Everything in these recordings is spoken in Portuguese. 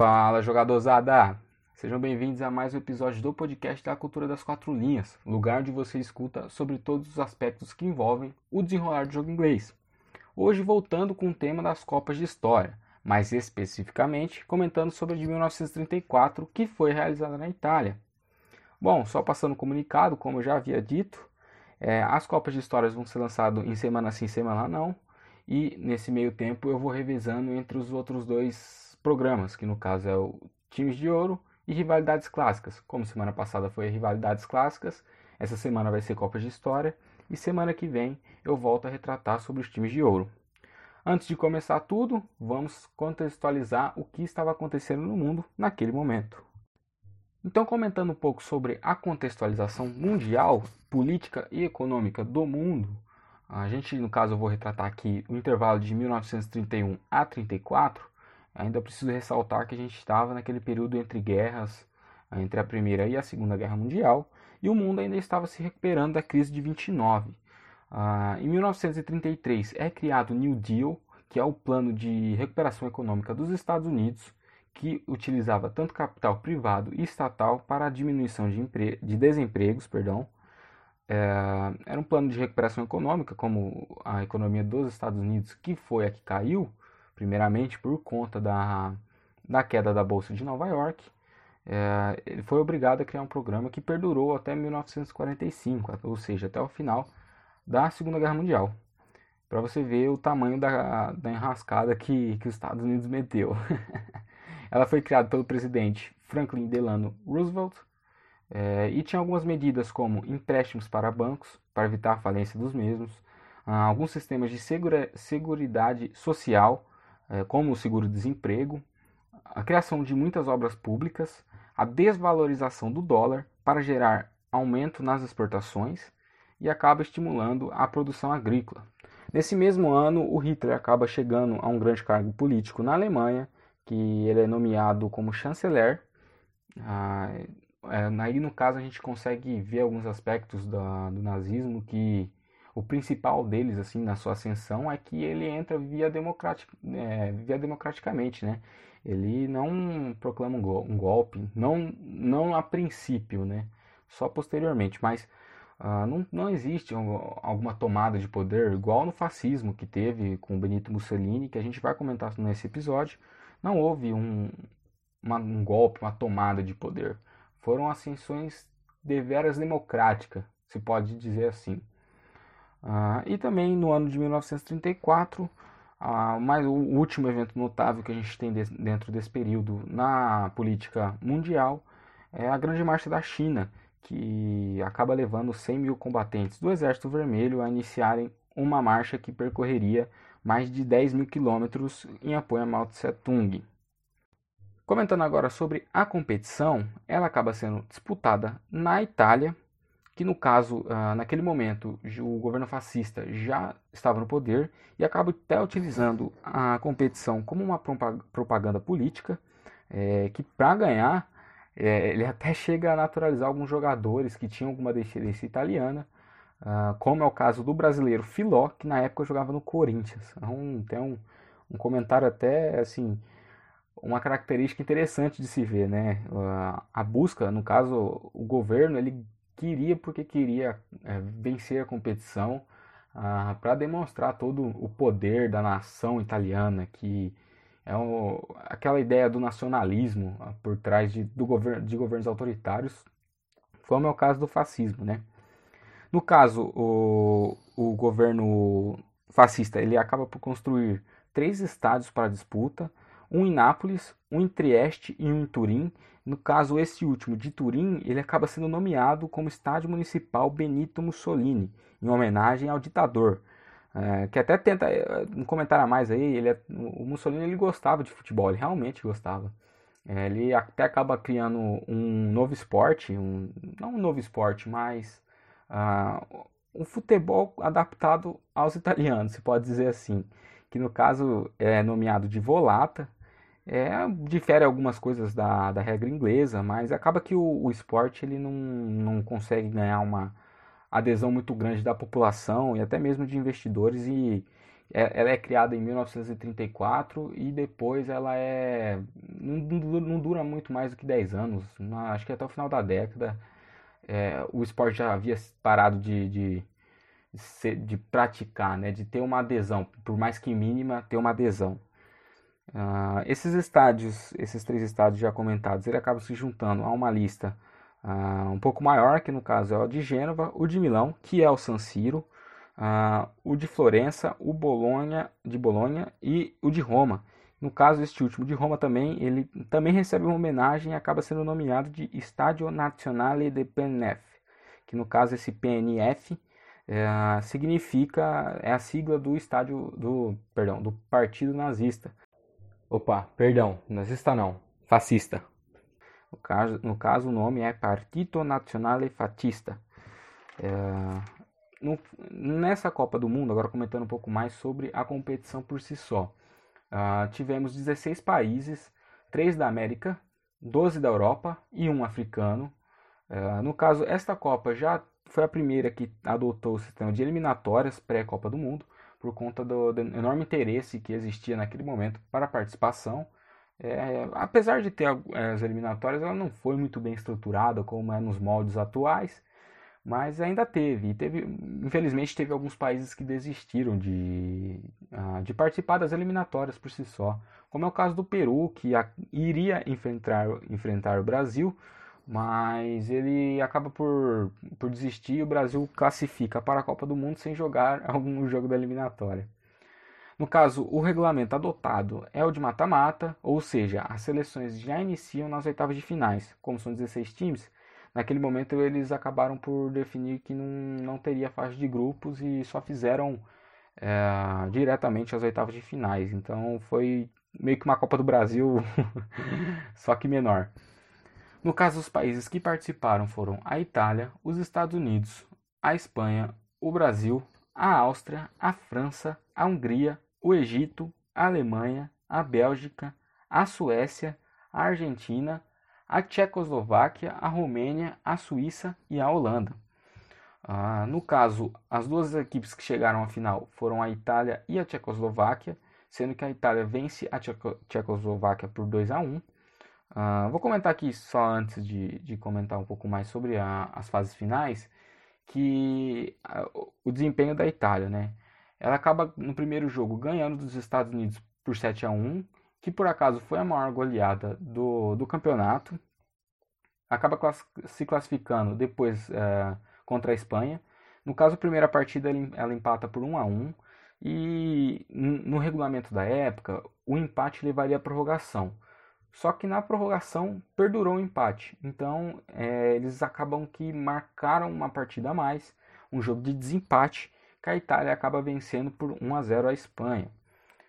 Fala, jogadorzada! Sejam bem-vindos a mais um episódio do podcast da Cultura das Quatro Linhas, lugar onde você escuta sobre todos os aspectos que envolvem o desenrolar do jogo inglês. Hoje voltando com o tema das Copas de História, mais especificamente comentando sobre a de 1934, que foi realizada na Itália. Bom, só passando o comunicado, como eu já havia dito, é, as Copas de Histórias vão ser lançadas em semana sim, semana não, e nesse meio tempo eu vou revisando entre os outros dois programas, que no caso é o Times de Ouro e Rivalidades Clássicas. Como semana passada foi Rivalidades Clássicas, essa semana vai ser Copas de História e semana que vem eu volto a retratar sobre os times de ouro. Antes de começar tudo, vamos contextualizar o que estava acontecendo no mundo naquele momento. Então, comentando um pouco sobre a contextualização mundial, política e econômica do mundo, a gente, no caso, eu vou retratar aqui o intervalo de 1931 a 34. Ainda preciso ressaltar que a gente estava naquele período entre guerras, entre a Primeira e a Segunda Guerra Mundial, e o mundo ainda estava se recuperando da crise de 29. Ah, em 1933 é criado o New Deal, que é o plano de recuperação econômica dos Estados Unidos, que utilizava tanto capital privado e estatal para a diminuição de, de desempregos, perdão. É, era um plano de recuperação econômica, como a economia dos Estados Unidos, que foi a que caiu, primeiramente por conta da, da queda da Bolsa de Nova York. É, ele foi obrigado a criar um programa que perdurou até 1945, ou seja, até o final da Segunda Guerra Mundial. Para você ver o tamanho da, da enrascada que, que os Estados Unidos meteu. Ela foi criada pelo presidente Franklin Delano Roosevelt é, e tinha algumas medidas como empréstimos para bancos, para evitar a falência dos mesmos, ah, alguns sistemas de segura, seguridade social, como o seguro-desemprego, a criação de muitas obras públicas, a desvalorização do dólar para gerar aumento nas exportações e acaba estimulando a produção agrícola. Nesse mesmo ano, o Hitler acaba chegando a um grande cargo político na Alemanha que ele é nomeado como chanceler. Ah, é, aí no caso a gente consegue ver alguns aspectos da, do nazismo que o principal deles assim na sua ascensão é que ele entra via, democratic, é, via democraticamente, né? Ele não proclama um, um, golpe, não, não a princípio, né? Só posteriormente, mas ah, não, não existe alguma tomada de poder igual no fascismo que teve com Benito Mussolini, que a gente vai comentar nesse episódio. Não houve um, uma, um golpe, uma tomada de poder. Foram ascensões deveras democráticas, se pode dizer assim. Uh, e também no ano de 1934, uh, mais o último evento notável que a gente tem de, dentro desse período na política mundial é a Grande Marcha da China, que acaba levando 100 mil combatentes do Exército Vermelho a iniciarem uma marcha que percorreria mais de 10 mil quilômetros em apoio a Mao Tse Tung. Comentando agora sobre a competição, ela acaba sendo disputada na Itália, que no caso, ah, naquele momento, o governo fascista já estava no poder e acaba até utilizando a competição como uma propaganda política, é, que para ganhar, é, ele até chega a naturalizar alguns jogadores que tinham alguma descendência italiana, Uh, como é o caso do brasileiro Filó, que na época jogava no Corinthians. Então, tem um, um comentário até, assim, uma característica interessante de se ver, né? Uh, a busca, no caso, o governo, ele queria porque queria é, vencer a competição uh, para demonstrar todo o poder da nação italiana, que é o, aquela ideia do nacionalismo por trás de, do governo, de governos autoritários, como é o caso do fascismo, né? No caso, o, o governo fascista ele acaba por construir três estádios para disputa, um em Nápoles, um em Trieste e um em Turim. No caso, esse último de Turim, ele acaba sendo nomeado como Estádio Municipal Benito Mussolini, em homenagem ao ditador. É, que até tenta é, um comentário a mais aí, ele é, o Mussolini ele gostava de futebol, ele realmente gostava. É, ele até acaba criando um novo esporte, um, não um novo esporte, mas uh, um futebol adaptado aos italianos, se pode dizer assim, que no caso é nomeado de volata, é, difere algumas coisas da, da regra inglesa, mas acaba que o, o esporte ele não, não consegue ganhar uma adesão muito grande da população e até mesmo de investidores e é, ela é criada em 1934 e depois ela é não, não dura muito mais do que 10 anos, acho que até o final da década é, o esporte já havia parado de, de, de, de, praticar, né, de ter uma adesão, por mais que mínima, ter uma adesão. Uh, esses estádios, esses três estádios já comentados, ele acaba se juntando a uma lista uh, um pouco maior, que no caso é o de Gênova, o de Milão, que é o San Siro, uh, o de Florença, o Bolonha, de Bolonha e o de Roma. No caso, este último de Roma também, ele também recebe uma homenagem e acaba sendo nomeado de Stadio Nazionale de PNF, que no caso esse PNF é, significa é a sigla do estádio do perdão do Partido Nazista. Opa, perdão, nazista não, fascista. No caso, no caso o nome é Partito Nazionale Fascista. É, nessa Copa do Mundo, agora comentando um pouco mais sobre a competição por si só. Uh, tivemos 16 países, 3 da América, 12 da Europa e um africano. Uh, no caso, esta Copa já foi a primeira que adotou o sistema de eliminatórias pré-Copa do Mundo, por conta do, do, enorme interesse que existia naquele momento para a participação. É, apesar de ter as eliminatórias, ela não foi muito bem estruturada como é nos moldes atuais mas ainda teve. teve infelizmente, teve alguns países que desistiram de, uh, de participar das eliminatórias por si só, como é o caso do Peru, que iria enfrentar, enfrentar o Brasil, mas ele acaba por, por desistir e o Brasil classifica para a Copa do Mundo sem jogar algum jogo da eliminatória. No caso, o regulamento adotado é o de mata-mata, ou seja, as seleções já iniciam nas oitavas de finais. Como são 16 times, naquele momento eles acabaram por definir que não, não teria fase de grupos e só fizeram é, diretamente as oitavas de finais. Então foi meio que uma Copa do Brasil, só que menor. No caso, os países que participaram foram a Itália, os Estados Unidos, a Espanha, o Brasil, a Áustria, a França, a Hungria, o Egito, a Alemanha, a Bélgica, a Suécia, a Argentina, a Tchecoslováquia, a Romênia, a Suíça e a Holanda. Ah, no caso, as duas equipes que chegaram à final foram a Itália e a Tchecoslováquia, sendo que a Itália vence a Tcheco Tchecoslováquia por 2 a 1. Ah, vou comentar aqui só antes de, de comentar um pouco mais sobre a, as fases finais, que a, o desempenho da Itália, né? Ela acaba no primeiro jogo ganhando dos Estados Unidos por 7 a 1 que por acaso foi a maior goleada do, do campeonato, acaba class se classificando depois é, contra a Espanha. No caso, a primeira partida ela empata por 1 a 1 e no regulamento da época o empate levaria à prorrogação. Só que na prorrogação perdurou o empate, então é, eles acabam que marcaram uma partida a mais, um jogo de desempate, que a Itália acaba vencendo por 1 a 0 a Espanha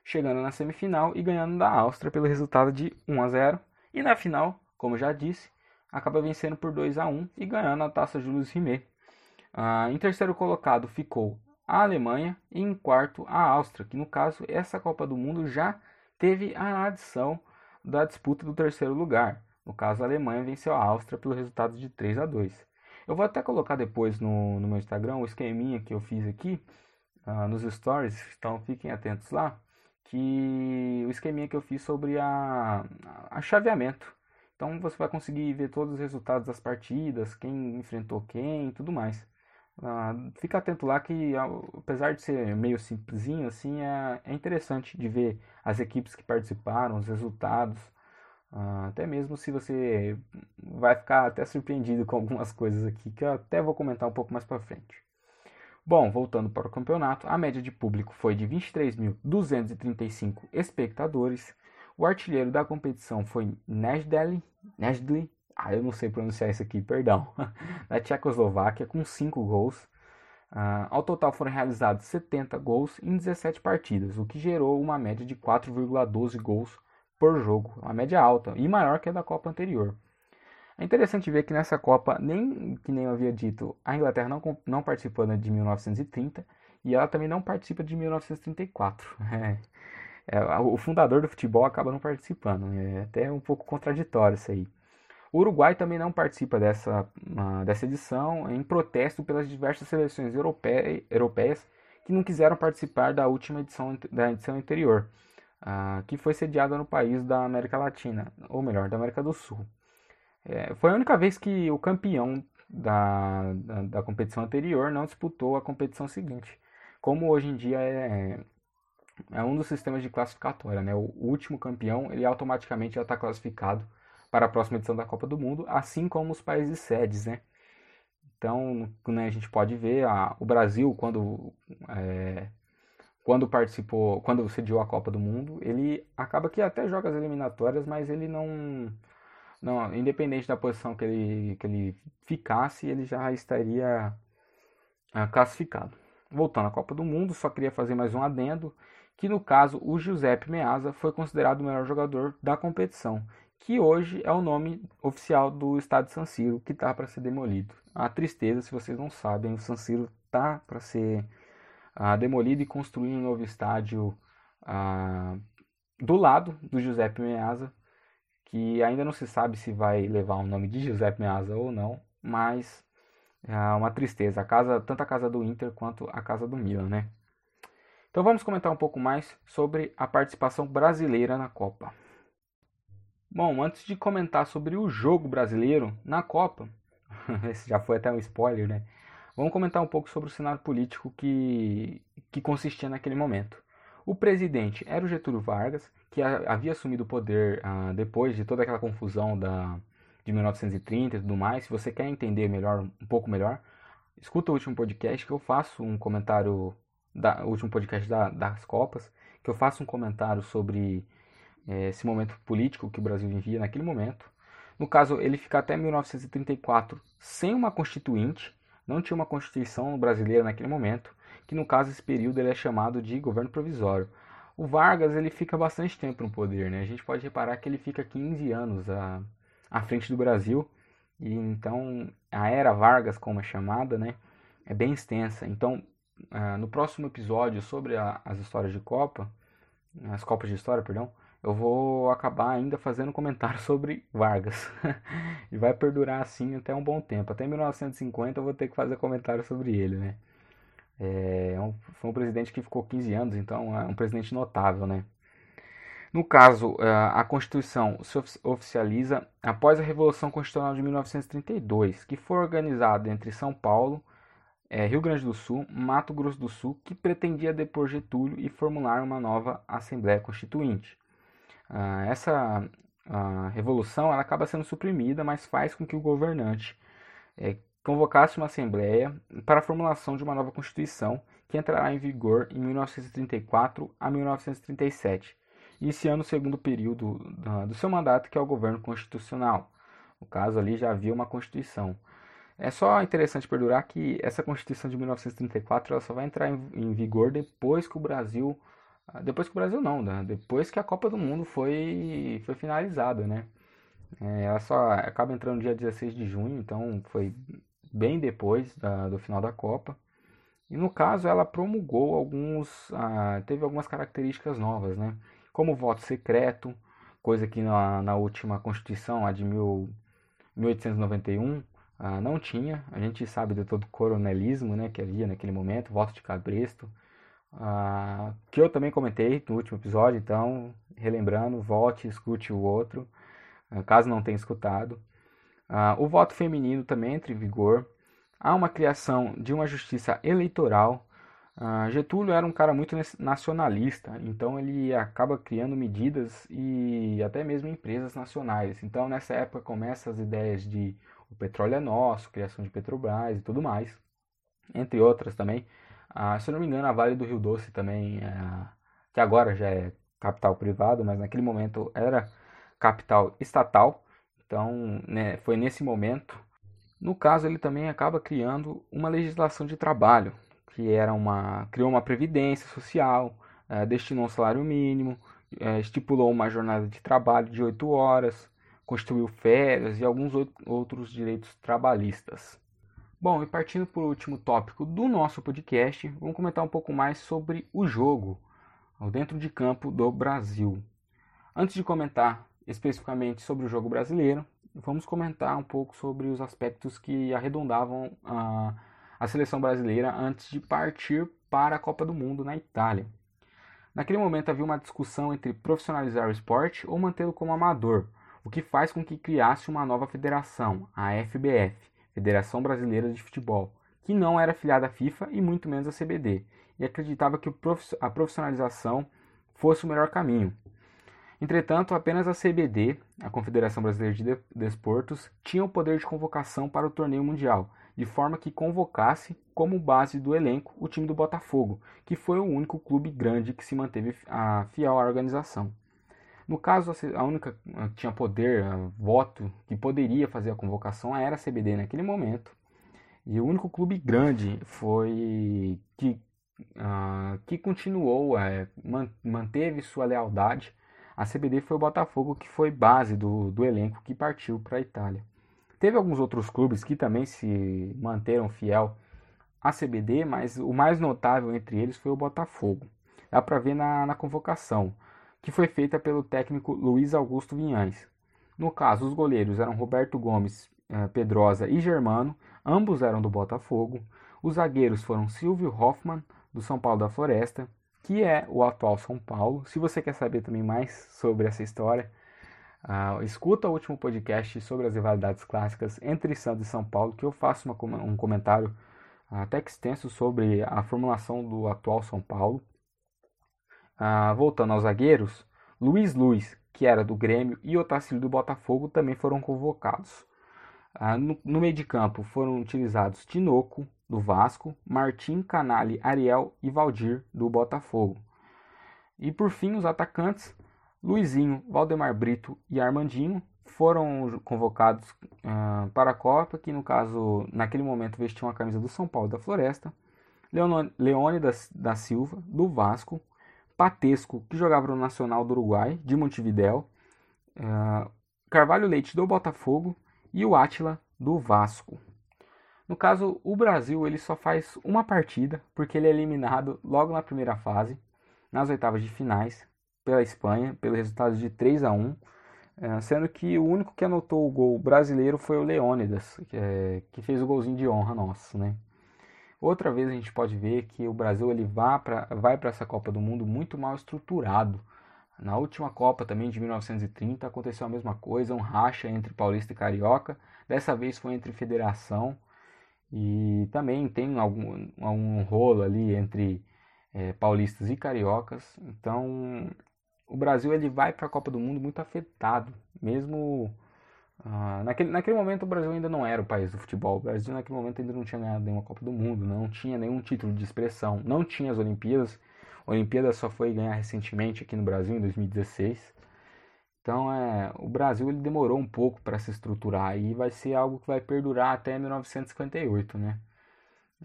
chegando na semifinal e ganhando da Áustria pelo resultado de 1 a 0. E na final, como já disse, acaba vencendo por 2 a 1 e ganhando a taça Julius Rimet. Ah, em terceiro colocado ficou a Alemanha e em quarto a Áustria, que no caso essa Copa do Mundo já teve a adição da disputa do terceiro lugar. No caso, a Alemanha venceu a Áustria pelo resultado de 3 a 2. Eu vou até colocar depois no, no meu Instagram o esqueminha que eu fiz aqui uh, nos stories, então fiquem atentos lá que o esqueminha que eu fiz sobre a, a chaveamento. Então você vai conseguir ver todos os resultados das partidas, quem enfrentou quem e tudo mais. Uh, fica atento lá que, apesar de ser meio simplesinho, assim, é, é interessante de ver as equipes que participaram, os resultados. Uh, até mesmo se você vai ficar até surpreendido com algumas coisas aqui, que eu até vou comentar um pouco mais para frente. Bom, voltando para o campeonato, a média de público foi de 23.235 espectadores. O artilheiro da competição foi Nejdeli, Nejdli, ah, eu não sei pronunciar isso aqui, perdão, da Tchecoslováquia, com 5 gols. Uh, ao total foram realizados 70 gols em 17 partidas, o que gerou uma média de 4,12 gols por jogo, uma média alta e maior que a da Copa anterior. É interessante ver que nessa Copa, nem que nem eu havia dito, a Inglaterra não, não participou de 1930 e ela também não participa de 1934. É, é, o fundador do futebol acaba não participando, é até um pouco contraditório isso aí. O Uruguai também não participa dessa, uh, dessa edição em protesto pelas diversas seleções europeias que não quiseram participar da última edição da edição anterior. uh, que foi sediada no país da América Latina, ou melhor, da América do Sul. É, foi a única vez que o campeão da, da, da, competição anterior não disputou a competição seguinte. Como hoje em dia é, é um dos sistemas de classificatória, né? O último campeão ele automaticamente já está classificado para a próxima edição da Copa do Mundo, assim como os países sedes, né? Então, né, a gente pode ver a, o Brasil quando é, quando participou, quando sediou a Copa do Mundo, ele acaba que até joga as eliminatórias, mas ele não não, independente da posição que ele, que ele ficasse, ele já estaria ah, classificado. Voltando à Copa do Mundo, só queria fazer mais um adendo, que no caso o Giuseppe Meazza foi considerado o melhor jogador da competição, que hoje é o nome oficial do estádio San Siro, que está para ser demolido. A tristeza, se vocês não sabem, o San Siro está para ser ah, demolido e construir um novo estádio ah, do lado do Giuseppe Meazza, que ainda não se sabe se vai levar o nome de Giuseppe Meazza ou não, mas é uma tristeza, a casa, tanto a casa do Inter quanto a casa do Milan, né? Então vamos comentar um pouco mais sobre a participação brasileira na Copa. Bom, antes de comentar sobre o jogo brasileiro na Copa, esse já foi até um spoiler, né? Vamos comentar um pouco sobre o cenário político que, que consistia naquele momento. O presidente era o Getúlio Vargas, que havia assumido o poder ah, depois de toda aquela confusão da, de 1930 e tudo mais. Se você quer entender melhor, um pouco melhor, escuta o último podcast que eu faço um comentário, da, o último podcast da, das Copas, que eu faço um comentário sobre esse momento político que o Brasil vivia naquele momento. No caso, ele fica até 1934 sem uma constituinte, não tinha uma constituição brasileira naquele momento que no caso esse período ele é chamado de governo provisório. O Vargas ele fica bastante tempo no poder, né? A gente pode reparar que ele fica 15 anos à, à frente do Brasil e então a era Vargas, como é chamada, né, é bem extensa. Então, uh, no próximo episódio sobre a, as histórias de Copa, as Copas de História, perdão, eu vou acabar ainda fazendo comentário sobre Vargas. e vai perdurar assim até um bom tempo. Até 1950 eu vou ter que fazer comentário sobre ele, né? É, é, um, foi um presidente que ficou 15 anos, então é um presidente notável, né? No caso, é, a Constituição se oficializa após a Revolução Constitucional de 1932, que foi organizada entre São Paulo, é, Rio Grande do Sul, Mato Grosso do Sul, que pretendia depor Getúlio e formular uma nova Assembleia Constituinte. Ah, essa revolução ela acaba sendo suprimida, mas faz com que o governante é, convocasse uma assembleia para a formulação de uma nova Constituição que entrará em vigor em 1934 a 1937, iniciando o segundo período do seu mandato, que é o governo constitucional. No caso ali já havia uma Constituição. É só interessante perdurar que essa Constituição de 1934 ela só vai entrar em, vigor depois que o Brasil, ah, depois que o Brasil não, né? depois que a Copa do Mundo foi, foi finalizada, né? É, ela só acaba entrando dia 16 de junho, então foi bem depois da, do final da Copa. E no caso ela promulgou alguns, ah, teve algumas características novas, né? Como voto secreto, coisa que na, na última Constituição, a de mil, 1891, ah, não tinha. A gente sabe de todo o coronelismo né, que havia naquele momento, voto de cabresto, ah, que eu também comentei no último episódio, então, relembrando, vote, escute o outro, ah, caso não tenha escutado. Uh, o voto feminino também entra em vigor. Há uma criação de uma justiça eleitoral. Getúlio era um cara muito nacionalista, então ele acaba criando medidas e até mesmo empresas nacionais. Então nessa época começam as ideias de o petróleo é nosso, criação de Petrobras e tudo mais, entre outras também. Uh, se eu não me engano, a Vale do Rio Doce também, uh, que agora já é capital privado, mas naquele momento era capital estatal. Então, né, foi nesse momento. No caso, ele também acaba criando uma legislação de trabalho, que era uma criou uma previdência social, é, destinou um salário mínimo, é, estipulou uma jornada de trabalho de 8 horas, constituiu férias e alguns outros direitos trabalhistas. Bom, e partindo para o último tópico do nosso podcast, vamos comentar um pouco mais sobre o jogo, dentro de campo do Brasil. Antes de comentar especificamente sobre o jogo brasileiro, vamos comentar um pouco sobre os aspectos que arredondavam a, a seleção brasileira antes de partir para a Copa do Mundo na Itália. Naquele momento havia uma discussão entre profissionalizar o esporte ou mantê-lo como amador, o que faz com que criasse uma nova federação, a FBF, Federação Brasileira de Futebol, que não era afiliada à FIFA e muito menos à CBD, e acreditava que a profissionalização fosse o melhor caminho. Entretanto, apenas a CBD, a Confederação Brasileira de Desportos, tinha o poder de convocação para o torneio mundial, de forma que convocasse como base do elenco o time do Botafogo, que foi o único clube grande que se manteve fiel à organização. No caso, a única que tinha poder, voto, que poderia fazer a convocação era a CBD naquele momento. E o único clube grande foi que, uh, que continuou, é, manteve sua lealdade. A CBD foi o Botafogo, que foi base do, do elenco que partiu para a Itália. Teve alguns outros clubes que também se manteram fiel à CBD, mas o mais notável entre eles foi o Botafogo. Dá para ver na, na convocação, que foi feita pelo técnico Luiz Augusto Vinhães. No caso, os goleiros eram Roberto Gomes, eh, Pedrosa e Germano, ambos eram do Botafogo. Os zagueiros foram Silvio Hoffmann, do São Paulo da Floresta, que é o atual São Paulo. Se você quer saber também mais sobre essa história, Uh, escuta o último podcast sobre as rivalidades clássicas entre Santos e São Paulo, que eu faço uma, um comentário até que extenso sobre a formulação do atual São Paulo. Uh, voltando aos zagueiros, Luiz Luiz, que era do Grêmio, e Otacílio do Botafogo também foram convocados. Uh, no, no, meio de campo foram utilizados Tinoco, do Vasco, Martim, Canali, Ariel e Valdir, do Botafogo. E por fim, os atacantes Luizinho, Valdemar Brito e Armandinho foram convocados uh, para a Copa, que no caso, naquele momento, vestiam a camisa do São Paulo da Floresta. Leone da, da Silva, do Vasco. Patesco, que jogava no Nacional do Uruguai, de Montevidéu. Uh, Carvalho Leite, do Botafogo. E o Átila, do Vasco. No caso, o Brasil ele só faz uma partida, porque ele é eliminado logo na primeira fase, nas oitavas de finais, pela Espanha, pelo resultado de 3 a 1 é, sendo que o único que anotou o gol brasileiro foi o Leônidas, que, é, que fez o golzinho de honra nosso, né? Outra vez a gente pode ver que o Brasil ele vai para vai essa Copa do Mundo muito mal estruturado. Na última Copa também de 1930 aconteceu a mesma coisa, um racha entre paulista e carioca. Dessa vez foi entre federação e também tem algum, algum rolo ali entre é, paulistas e cariocas. Então o Brasil ele vai para a Copa do Mundo muito afetado, mesmo uh, naquele, naquele momento o Brasil ainda não era o país do futebol. O Brasil naquele momento ainda não tinha ganhado nenhuma Copa do Mundo, não tinha nenhum título de expressão, não tinha as Olimpíadas. A Olimpíada só foi ganhar recentemente aqui no Brasil em 2016. Então é, o Brasil ele demorou um pouco para se estruturar e vai ser algo que vai perdurar até 1958, né?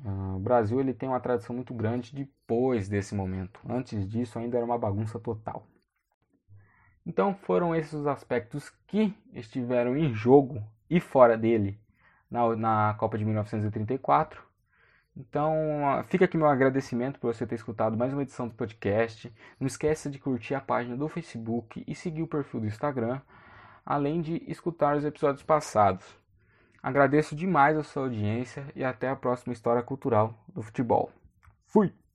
Uh, o Brasil ele tem uma tradição muito grande depois desse momento. Antes disso ainda era uma bagunça total. Então foram esses os aspectos que estiveram em jogo e fora dele na, na Copa de 1934. Então fica aqui meu agradecimento por você ter escutado mais uma edição do podcast. Não esqueça de curtir a página do Facebook e seguir o perfil do Instagram, além de escutar os episódios passados. Agradeço demais a sua audiência e até a próxima história cultural do futebol. Fui!